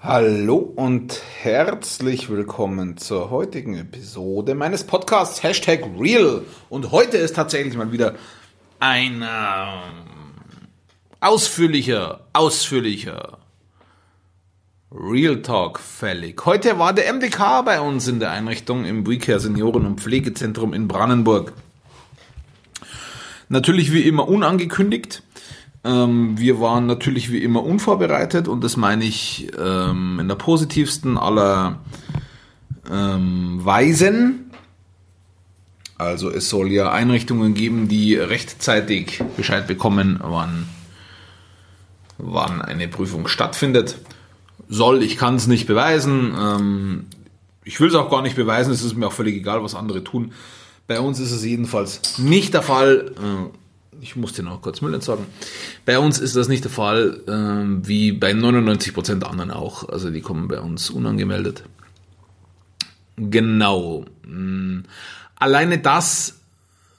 Hallo und herzlich willkommen zur heutigen Episode meines Podcasts Hashtag Real. Und heute ist tatsächlich mal wieder ein ähm, ausführlicher, ausführlicher Real Talk fällig. Heute war der MDK bei uns in der Einrichtung im WeCare Senioren- und Pflegezentrum in Brandenburg. Natürlich wie immer unangekündigt. Ähm, wir waren natürlich wie immer unvorbereitet und das meine ich ähm, in der positivsten aller ähm, Weisen. Also es soll ja Einrichtungen geben, die rechtzeitig Bescheid bekommen, wann, wann eine Prüfung stattfindet. Soll, ich kann es nicht beweisen. Ähm, ich will es auch gar nicht beweisen, es ist mir auch völlig egal, was andere tun. Bei uns ist es jedenfalls nicht der Fall. Äh, ich muss dir noch kurz Müll entsorgen. Bei uns ist das nicht der Fall, äh, wie bei 99% anderen auch. Also die kommen bei uns unangemeldet. Genau. Hm. Alleine das,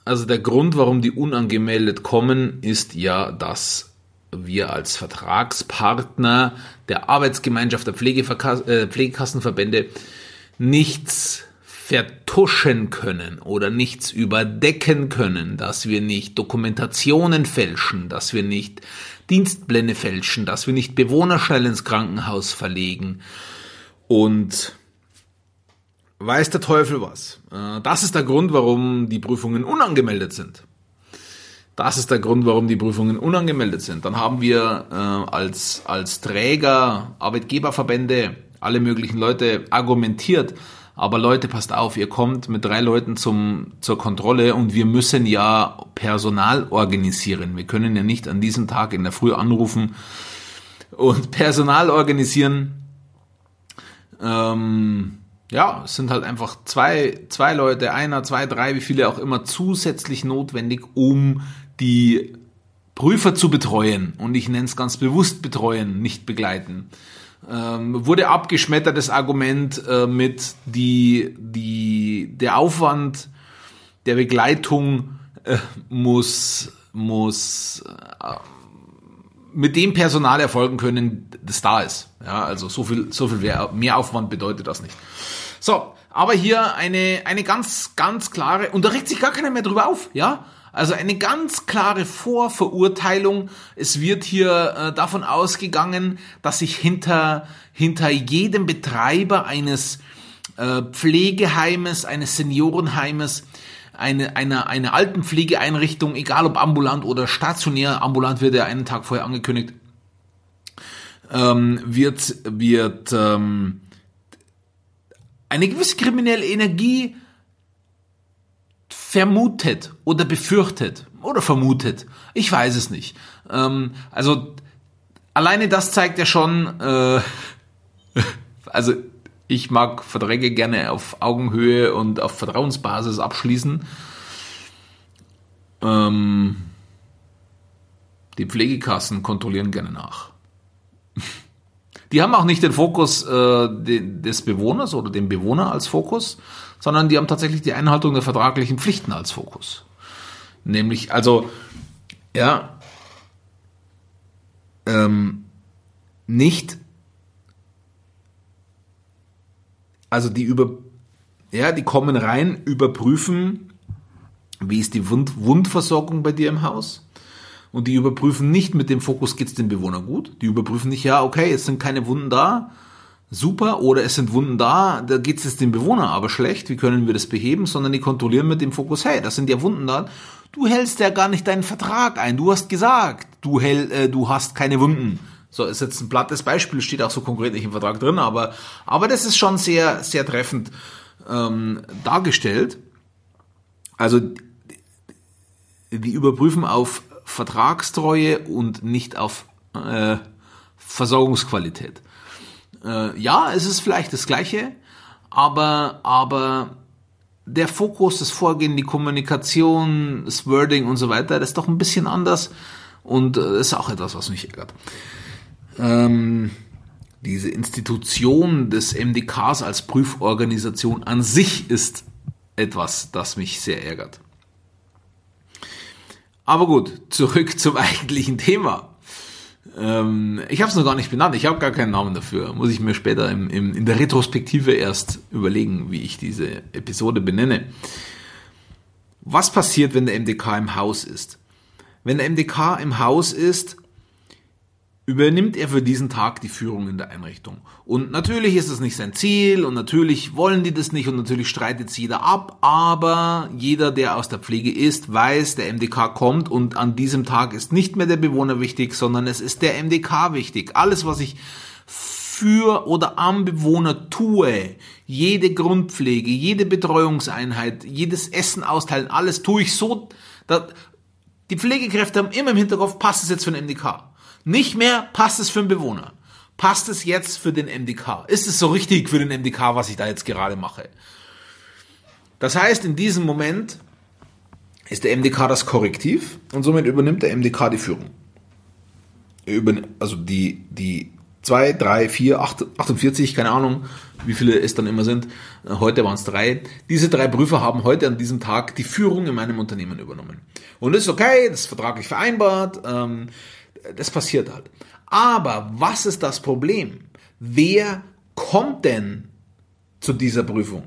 also der Grund, warum die unangemeldet kommen, ist ja, dass wir als Vertragspartner der Arbeitsgemeinschaft der Pflegeverka äh, Pflegekassenverbände nichts vertuschen können oder nichts überdecken können, dass wir nicht Dokumentationen fälschen, dass wir nicht Dienstpläne fälschen, dass wir nicht Bewohner schnell ins Krankenhaus verlegen und weiß der Teufel was. Äh, das ist der Grund, warum die Prüfungen unangemeldet sind. Das ist der Grund, warum die Prüfungen unangemeldet sind. Dann haben wir äh, als, als Träger, Arbeitgeberverbände, alle möglichen Leute argumentiert, aber Leute, passt auf, ihr kommt mit drei Leuten zum, zur Kontrolle und wir müssen ja Personal organisieren. Wir können ja nicht an diesem Tag in der Früh anrufen und Personal organisieren. Ähm, ja, es sind halt einfach zwei, zwei Leute, einer, zwei, drei, wie viele auch immer zusätzlich notwendig, um die Prüfer zu betreuen. Und ich nenne es ganz bewusst betreuen, nicht begleiten ähm, wurde abgeschmettert das Argument äh, mit die, die, der Aufwand der Begleitung äh, muss, muss äh, mit dem Personal erfolgen können, das da ist. Ja, also so viel, so viel mehr Aufwand bedeutet das nicht. So, aber hier eine, eine ganz, ganz klare, und da regt sich gar keiner mehr drüber auf, ja? Also eine ganz klare Vorverurteilung. Es wird hier äh, davon ausgegangen, dass sich hinter, hinter jedem Betreiber eines äh, Pflegeheimes, eines Seniorenheimes, eine, eine, eine Altenpflegeeinrichtung, egal ob ambulant oder stationär, ambulant wird ja einen Tag vorher angekündigt, ähm, wird, wird ähm, eine gewisse kriminelle Energie vermutet oder befürchtet oder vermutet. Ich weiß es nicht. Ähm, also alleine das zeigt ja schon, äh, also ich mag Verträge gerne auf Augenhöhe und auf Vertrauensbasis abschließen. Ähm, die Pflegekassen kontrollieren gerne nach. Die haben auch nicht den Fokus äh, des Bewohners oder den Bewohner als Fokus, sondern die haben tatsächlich die Einhaltung der vertraglichen Pflichten als Fokus. Nämlich, also, ja, ähm, nicht, also die über, ja, die kommen rein, überprüfen, wie ist die Wund Wundversorgung bei dir im Haus? Und die überprüfen nicht mit dem Fokus, geht's dem Bewohner gut? Die überprüfen nicht, ja, okay, es sind keine Wunden da, super, oder es sind Wunden da, da geht es jetzt dem Bewohner aber schlecht, wie können wir das beheben, sondern die kontrollieren mit dem Fokus, hey, das sind ja Wunden da, du hältst ja gar nicht deinen Vertrag ein, du hast gesagt, du, hell, äh, du hast keine Wunden. So, ist jetzt ein plattes Beispiel, steht auch so konkret nicht im Vertrag drin, aber, aber das ist schon sehr, sehr treffend ähm, dargestellt. Also, die überprüfen auf Vertragstreue und nicht auf äh, Versorgungsqualität. Äh, ja, es ist vielleicht das Gleiche, aber, aber der Fokus, das Vorgehen, die Kommunikation, das Wording und so weiter, das ist doch ein bisschen anders und äh, ist auch etwas, was mich ärgert. Ähm, diese Institution des MDKs als Prüforganisation an sich ist etwas, das mich sehr ärgert. Aber gut, zurück zum eigentlichen Thema. Ähm, ich habe es noch gar nicht benannt. Ich habe gar keinen Namen dafür. Muss ich mir später im, im, in der Retrospektive erst überlegen, wie ich diese Episode benenne. Was passiert, wenn der MDK im Haus ist? Wenn der MDK im Haus ist, übernimmt er für diesen Tag die Führung in der Einrichtung. Und natürlich ist es nicht sein Ziel und natürlich wollen die das nicht und natürlich streitet es jeder ab, aber jeder, der aus der Pflege ist, weiß, der MDK kommt und an diesem Tag ist nicht mehr der Bewohner wichtig, sondern es ist der MDK wichtig. Alles, was ich für oder am Bewohner tue, jede Grundpflege, jede Betreuungseinheit, jedes Essen austeilen, alles tue ich so, dass die Pflegekräfte haben immer im Hinterkopf, passt es jetzt für den MDK. Nicht mehr passt es für den Bewohner. Passt es jetzt für den MDK? Ist es so richtig für den MDK, was ich da jetzt gerade mache? Das heißt, in diesem Moment ist der MDK das Korrektiv und somit übernimmt der MDK die Führung. Also die, die 2, 3, 4, 48, keine Ahnung, wie viele es dann immer sind. Heute waren es drei. Diese drei Prüfer haben heute an diesem Tag die Führung in meinem Unternehmen übernommen. Und das ist okay, das ist vertraglich vereinbart. Ähm, das passiert halt. Aber was ist das Problem? Wer kommt denn zu dieser Prüfung?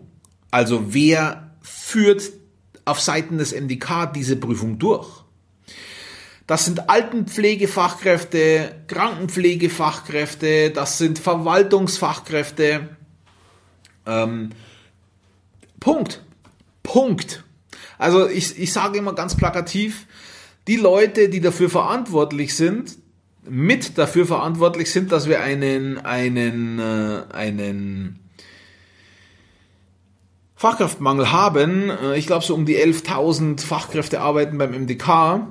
Also wer führt auf Seiten des MDK diese Prüfung durch? Das sind Altenpflegefachkräfte, Krankenpflegefachkräfte, das sind Verwaltungsfachkräfte. Ähm, Punkt. Punkt. Also ich, ich sage immer ganz plakativ, die Leute, die dafür verantwortlich sind, mit dafür verantwortlich sind, dass wir einen, einen, äh, einen Fachkraftmangel haben. Äh, ich glaube, so um die 11.000 Fachkräfte arbeiten beim MDK.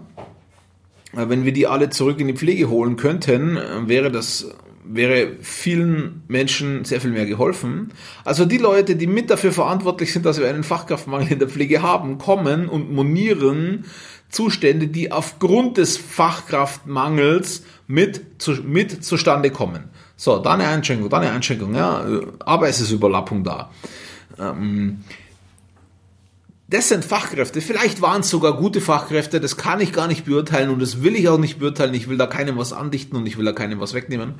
Äh, wenn wir die alle zurück in die Pflege holen könnten, äh, wäre das wäre vielen Menschen sehr viel mehr geholfen. Also die Leute, die mit dafür verantwortlich sind, dass wir einen Fachkraftmangel in der Pflege haben, kommen und monieren Zustände, die aufgrund des Fachkraftmangels mit, zu, mit zustande kommen. So, da eine Einschränkung, da eine Einschränkung, ja, aber es ist Überlappung da. Ähm, das sind Fachkräfte, vielleicht waren es sogar gute Fachkräfte, das kann ich gar nicht beurteilen und das will ich auch nicht beurteilen, ich will da keinem was andichten und ich will da keinem was wegnehmen.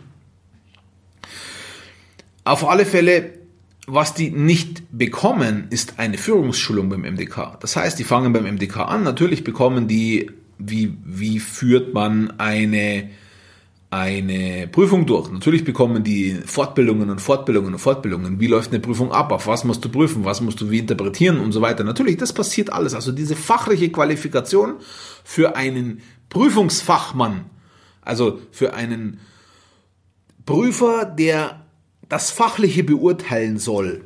Auf alle Fälle was die nicht bekommen, ist eine Führungsschulung beim MDK. Das heißt, die fangen beim MDK an. Natürlich bekommen die, wie, wie führt man eine, eine Prüfung durch. Natürlich bekommen die Fortbildungen und Fortbildungen und Fortbildungen. Wie läuft eine Prüfung ab? Auf was musst du prüfen? Was musst du wie interpretieren und so weiter? Natürlich, das passiert alles. Also diese fachliche Qualifikation für einen Prüfungsfachmann, also für einen Prüfer, der das Fachliche beurteilen soll.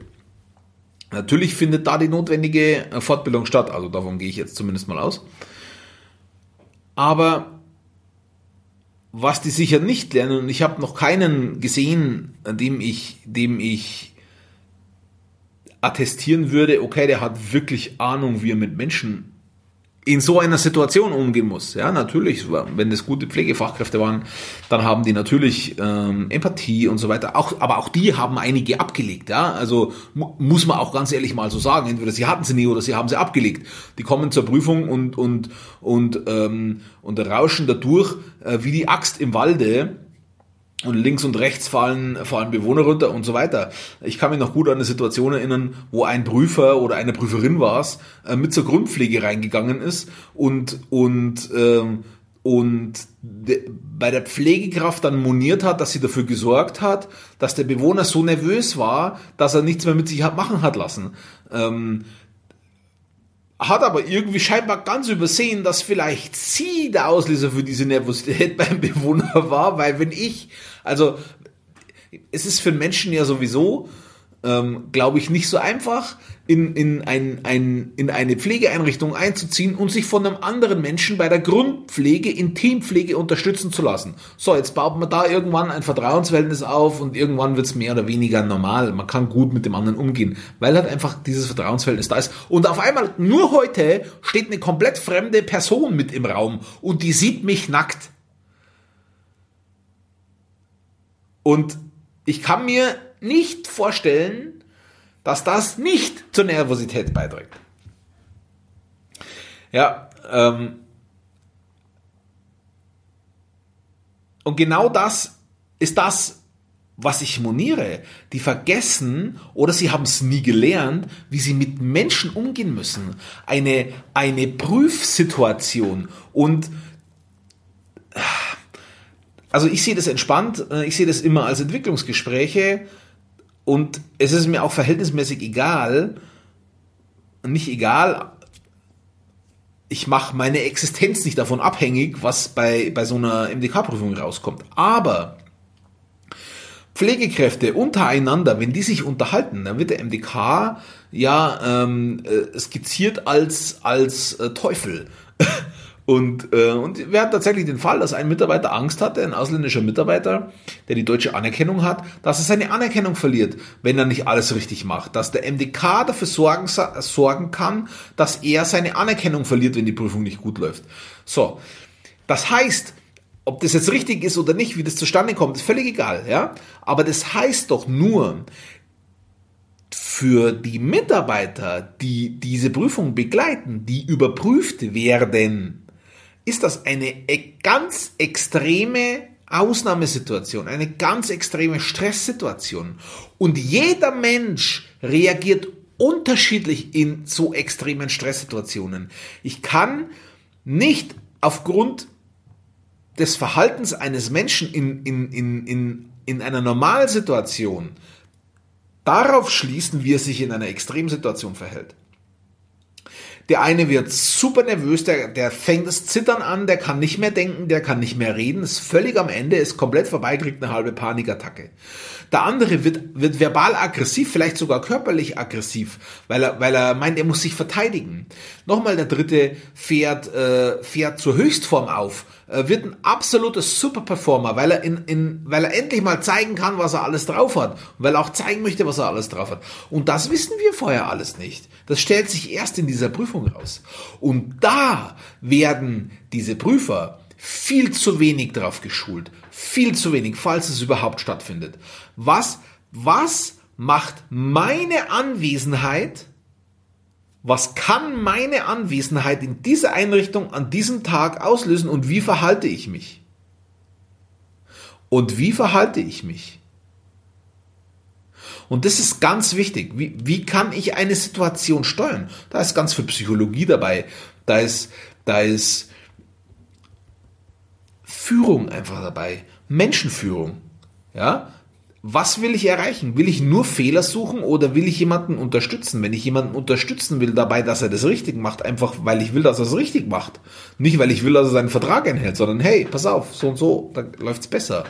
Natürlich findet da die notwendige Fortbildung statt, also davon gehe ich jetzt zumindest mal aus. Aber was die sicher nicht lernen, und ich habe noch keinen gesehen, dem ich, dem ich attestieren würde, okay, der hat wirklich Ahnung, wie er mit Menschen in so einer Situation umgehen muss. Ja, natürlich, wenn das gute Pflegefachkräfte waren, dann haben die natürlich ähm, Empathie und so weiter. Auch, aber auch die haben einige abgelegt. Ja, also mu muss man auch ganz ehrlich mal so sagen. Entweder sie hatten sie nie oder sie haben sie abgelegt. Die kommen zur Prüfung und und und ähm, und rauschen dadurch äh, wie die Axt im Walde und links und rechts fallen, fallen Bewohner runter und so weiter. Ich kann mich noch gut an eine Situation erinnern, wo ein Prüfer oder eine Prüferin war es, äh, mit zur Grundpflege reingegangen ist und, und, ähm, und bei der Pflegekraft dann moniert hat, dass sie dafür gesorgt hat, dass der Bewohner so nervös war, dass er nichts mehr mit sich hat machen hat lassen. Ähm, hat aber irgendwie scheinbar ganz übersehen, dass vielleicht sie der Auslöser für diese Nervosität beim Bewohner war, weil wenn ich, also es ist für Menschen ja sowieso ähm, glaube ich, nicht so einfach, in, in, ein, ein, in eine Pflegeeinrichtung einzuziehen und sich von einem anderen Menschen bei der Grundpflege, Intimpflege unterstützen zu lassen. So, jetzt baut man da irgendwann ein Vertrauensverhältnis auf und irgendwann wird es mehr oder weniger normal. Man kann gut mit dem anderen umgehen, weil halt einfach dieses Vertrauensverhältnis da ist. Und auf einmal, nur heute, steht eine komplett fremde Person mit im Raum und die sieht mich nackt. Und ich kann mir nicht vorstellen, dass das nicht zur Nervosität beiträgt. Ja, ähm, und genau das ist das, was ich moniere. Die vergessen oder sie haben es nie gelernt, wie sie mit Menschen umgehen müssen. Eine, eine Prüfsituation und also ich sehe das entspannt, äh, ich sehe das immer als Entwicklungsgespräche und es ist mir auch verhältnismäßig egal, nicht egal, ich mache meine Existenz nicht davon abhängig, was bei, bei so einer MDK-Prüfung rauskommt. Aber Pflegekräfte untereinander, wenn die sich unterhalten, dann wird der MDK ja ähm, äh, skizziert als, als äh, Teufel. Und, äh, und wir hatten tatsächlich den Fall, dass ein Mitarbeiter Angst hatte, ein ausländischer Mitarbeiter, der die deutsche Anerkennung hat, dass er seine Anerkennung verliert, wenn er nicht alles richtig macht. Dass der MDK dafür sorgen, sorgen kann, dass er seine Anerkennung verliert, wenn die Prüfung nicht gut läuft. So. Das heißt, ob das jetzt richtig ist oder nicht, wie das zustande kommt, ist völlig egal, ja. Aber das heißt doch nur, für die Mitarbeiter, die diese Prüfung begleiten, die überprüft werden, ist das eine e-, ganz extreme Ausnahmesituation, eine ganz extreme Stresssituation. Und jeder Mensch reagiert unterschiedlich in so extremen Stresssituationen. Ich kann nicht aufgrund des Verhaltens eines Menschen in, in, in, in, in einer Normalsituation darauf schließen, wie er sich in einer Extremsituation verhält. Der eine wird super nervös, der, der fängt das Zittern an, der kann nicht mehr denken, der kann nicht mehr reden, ist völlig am Ende, ist komplett vorbei, kriegt eine halbe Panikattacke. Der andere wird, wird verbal aggressiv, vielleicht sogar körperlich aggressiv, weil er, weil er meint, er muss sich verteidigen. Nochmal der dritte fährt, äh, fährt zur Höchstform auf, äh, wird ein absoluter Superperformer, weil er, in, in, weil er endlich mal zeigen kann, was er alles drauf hat. Weil er auch zeigen möchte, was er alles drauf hat. Und das wissen wir vorher alles nicht. Das stellt sich erst in dieser Prüfung raus. Und da werden diese Prüfer viel zu wenig drauf geschult. Viel zu wenig, falls es überhaupt stattfindet. Was, was macht meine Anwesenheit, was kann meine Anwesenheit in dieser Einrichtung an diesem Tag auslösen und wie verhalte ich mich? Und wie verhalte ich mich? Und das ist ganz wichtig. Wie, wie kann ich eine Situation steuern? Da ist ganz viel Psychologie dabei. Da ist, da ist Führung einfach dabei. Menschenführung. Ja? Was will ich erreichen? Will ich nur Fehler suchen oder will ich jemanden unterstützen? Wenn ich jemanden unterstützen will dabei, dass er das richtig macht, einfach weil ich will, dass er es richtig macht. Nicht, weil ich will, dass er seinen Vertrag einhält, sondern hey, pass auf, so und so, dann läuft es besser.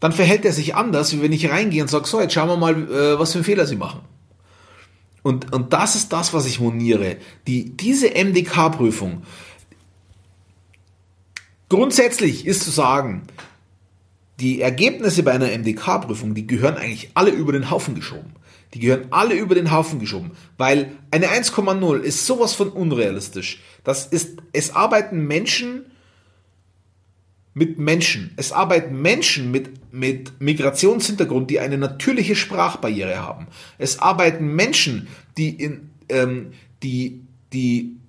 Dann verhält er sich anders, wie wenn ich reingehe und sage, so, jetzt schauen wir mal, äh, was für einen Fehler sie machen. Und, und das ist das, was ich moniere. Die, diese MDK-Prüfung, Grundsätzlich ist zu sagen, die Ergebnisse bei einer MDK-Prüfung, die gehören eigentlich alle über den Haufen geschoben. Die gehören alle über den Haufen geschoben, weil eine 1,0 ist sowas von unrealistisch. Das ist, es arbeiten Menschen mit Menschen. Es arbeiten Menschen mit, mit Migrationshintergrund, die eine natürliche Sprachbarriere haben. Es arbeiten Menschen, die in, ähm, die, die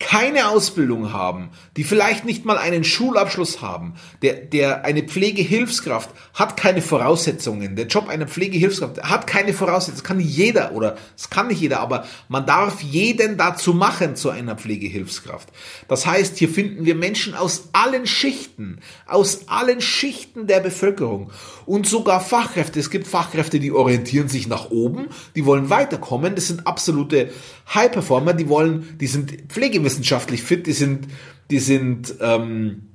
keine Ausbildung haben, die vielleicht nicht mal einen Schulabschluss haben, der, der eine Pflegehilfskraft hat keine Voraussetzungen. Der Job einer Pflegehilfskraft hat keine Voraussetzungen. Das kann nicht jeder oder es kann nicht jeder, aber man darf jeden dazu machen zu einer Pflegehilfskraft. Das heißt, hier finden wir Menschen aus allen Schichten, aus allen Schichten der Bevölkerung und sogar Fachkräfte. Es gibt Fachkräfte, die orientieren sich nach oben, die wollen weiterkommen. Das sind absolute High Performer, die wollen, die sind pflegewissenschaftlich fit, die sind, die sind ähm,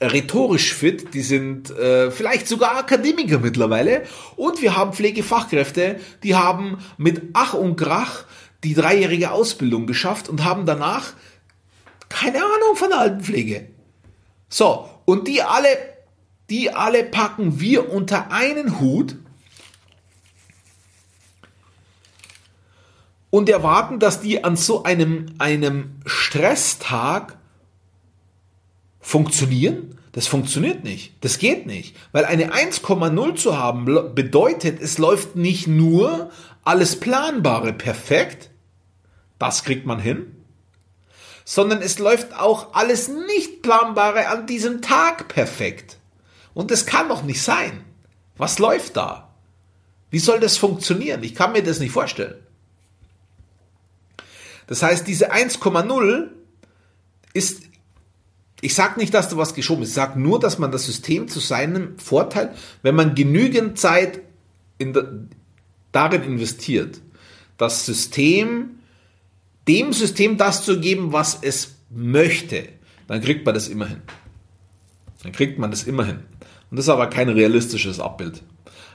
rhetorisch fit, die sind äh, vielleicht sogar Akademiker mittlerweile. Und wir haben Pflegefachkräfte, die haben mit Ach und Krach die dreijährige Ausbildung geschafft und haben danach keine Ahnung von der Altenpflege. So, und die alle, die alle packen wir unter einen Hut und erwarten, dass die an so einem, einem Stresstag funktionieren? Das funktioniert nicht. Das geht nicht. Weil eine 1,0 zu haben bedeutet, es läuft nicht nur alles Planbare perfekt, das kriegt man hin, sondern es läuft auch alles nicht planbare an diesem Tag perfekt. Und das kann doch nicht sein. Was läuft da? Wie soll das funktionieren? Ich kann mir das nicht vorstellen. Das heißt, diese 1,0 ist, ich sage nicht, dass da was geschoben ist, ich sage nur, dass man das System zu seinem Vorteil, wenn man genügend Zeit in der, darin investiert, das System, dem System das zu geben, was es möchte, dann kriegt man das immer hin. Dann kriegt man das immer hin. Und das ist aber kein realistisches Abbild.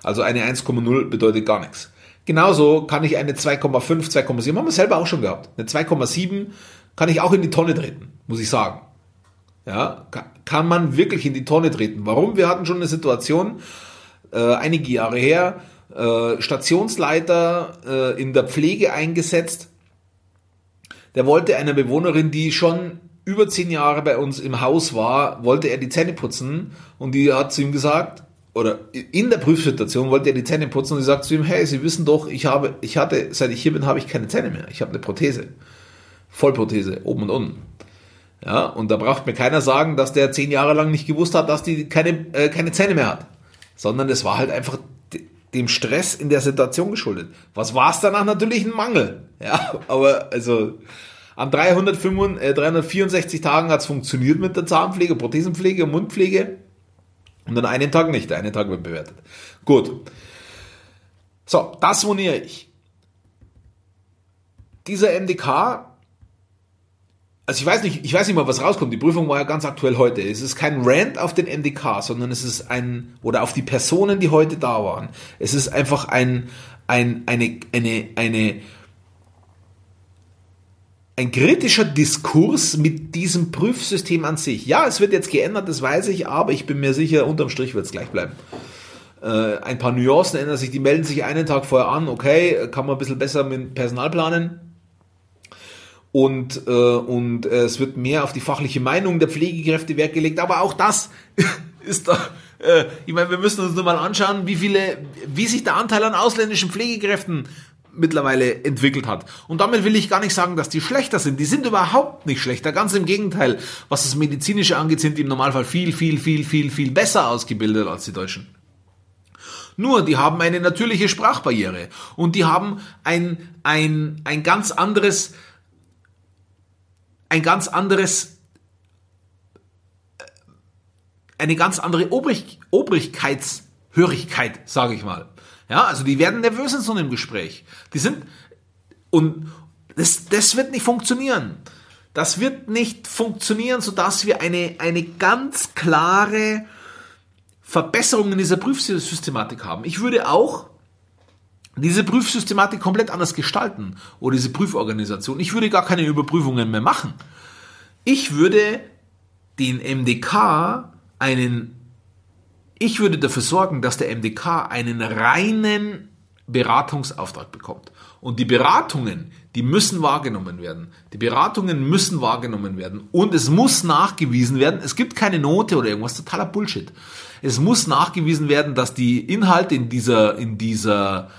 Also eine 1,0 bedeutet gar nichts. Genauso kann ich eine 2,5, 2,7, haben wir selber auch schon gehabt. Eine 2,7 kann ich auch in die Tonne treten, muss ich sagen. Ja, kann man wirklich in die Tonne treten. Warum? Wir hatten schon eine Situation, äh, einige Jahre her, äh, Stationsleiter äh, in der Pflege eingesetzt. Der wollte einer Bewohnerin, die schon über zehn Jahre bei uns im Haus war, wollte er die Zähne putzen und die hat zu ihm gesagt, oder in der Prüfsituation wollte er die Zähne putzen und sie sagt zu ihm, hey, Sie wissen doch, ich habe, ich hatte, seit ich hier bin, habe ich keine Zähne mehr. Ich habe eine Prothese. Vollprothese, oben und unten. Ja, und da braucht mir keiner sagen, dass der zehn Jahre lang nicht gewusst hat, dass die keine, äh, keine Zähne mehr hat. Sondern es war halt einfach dem Stress in der Situation geschuldet. Was war es danach? Natürlich ein Mangel. Ja, aber also an 365, äh, 364 Tagen hat es funktioniert mit der Zahnpflege, Prothesenpflege und Mundpflege. Und an einem Tag nicht. Der eine Tag wird bewertet. Gut. So, das moniere ich. Dieser MDK, also ich weiß nicht, ich weiß nicht mal, was rauskommt. Die Prüfung war ja ganz aktuell heute. Es ist kein Rant auf den MDK, sondern es ist ein, oder auf die Personen, die heute da waren. Es ist einfach ein, ein, eine, eine, eine, ein kritischer Diskurs mit diesem Prüfsystem an sich. Ja, es wird jetzt geändert, das weiß ich, aber ich bin mir sicher, unterm Strich wird es gleich bleiben. Äh, ein paar Nuancen ändern sich, die melden sich einen Tag vorher an, okay, kann man ein bisschen besser mit Personal planen. Und, äh, und äh, es wird mehr auf die fachliche Meinung der Pflegekräfte Wert gelegt, aber auch das ist da, äh, ich meine, wir müssen uns nur mal anschauen, wie viele, wie sich der Anteil an ausländischen Pflegekräften mittlerweile entwickelt hat. Und damit will ich gar nicht sagen, dass die schlechter sind. Die sind überhaupt nicht schlechter. Ganz im Gegenteil. Was das Medizinische angeht, sind die im Normalfall viel, viel, viel, viel, viel besser ausgebildet als die Deutschen. Nur, die haben eine natürliche Sprachbarriere und die haben ein, ein, ein ganz anderes, ein ganz anderes, äh, eine ganz andere Obrig, Obrigkeitshörigkeit, sage ich mal. Ja, also die werden nervös in so einem Gespräch. Die sind, und das, das wird nicht funktionieren. Das wird nicht funktionieren, sodass wir eine, eine ganz klare Verbesserung in dieser Prüfsystematik haben. Ich würde auch diese Prüfsystematik komplett anders gestalten oder diese Prüforganisation. Ich würde gar keine Überprüfungen mehr machen. Ich würde den MDK einen ich würde dafür sorgen, dass der MDK einen reinen Beratungsauftrag bekommt. Und die Beratungen, die müssen wahrgenommen werden. Die Beratungen müssen wahrgenommen werden. Und es muss nachgewiesen werden, es gibt keine Note oder irgendwas, totaler Bullshit. Es muss nachgewiesen werden, dass die Inhalte in dieser, in dieser,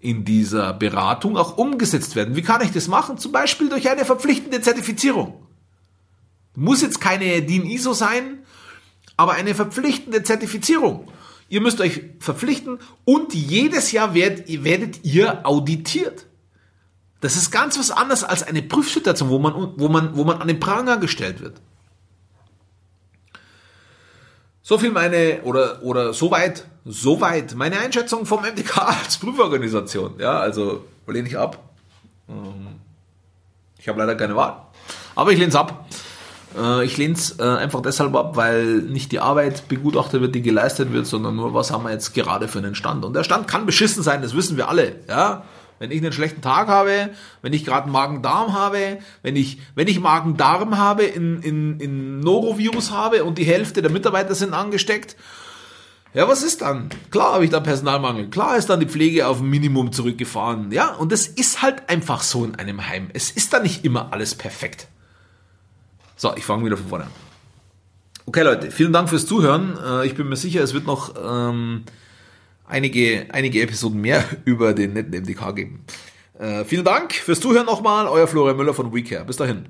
in dieser Beratung auch umgesetzt werden. Wie kann ich das machen? Zum Beispiel durch eine verpflichtende Zertifizierung. Muss jetzt keine DIN ISO sein, aber eine verpflichtende Zertifizierung. Ihr müsst euch verpflichten und jedes Jahr werdet, werdet ihr auditiert. Das ist ganz was anderes als eine Prüfsituation, wo man, wo man, wo man an den Pranger gestellt wird. So viel meine, oder, oder soweit, soweit meine Einschätzung vom MDK als Prüforganisation. Ja, also lehne ich ab. Ähm, ich habe leider keine Wahl. Aber ich lehne es ab. Äh, ich lehne es äh, einfach deshalb ab, weil nicht die Arbeit begutachtet wird, die geleistet wird, sondern nur, was haben wir jetzt gerade für einen Stand. Und der Stand kann beschissen sein, das wissen wir alle. Ja? Wenn ich einen schlechten Tag habe, wenn ich gerade Magen-Darm habe, wenn ich, wenn ich Magen-Darm habe, in, in, in Norovirus habe und die Hälfte der Mitarbeiter sind angesteckt, ja, was ist dann? Klar habe ich da Personalmangel. Klar ist dann die Pflege auf ein Minimum zurückgefahren. Ja, und das ist halt einfach so in einem Heim. Es ist da nicht immer alles perfekt. So, ich fange wieder von vorne an. Okay, Leute, vielen Dank fürs Zuhören. Äh, ich bin mir sicher, es wird noch ähm, einige, einige Episoden mehr über den netten MDK geben. Äh, vielen Dank fürs Zuhören nochmal. Euer Florian Müller von WeCare. Bis dahin.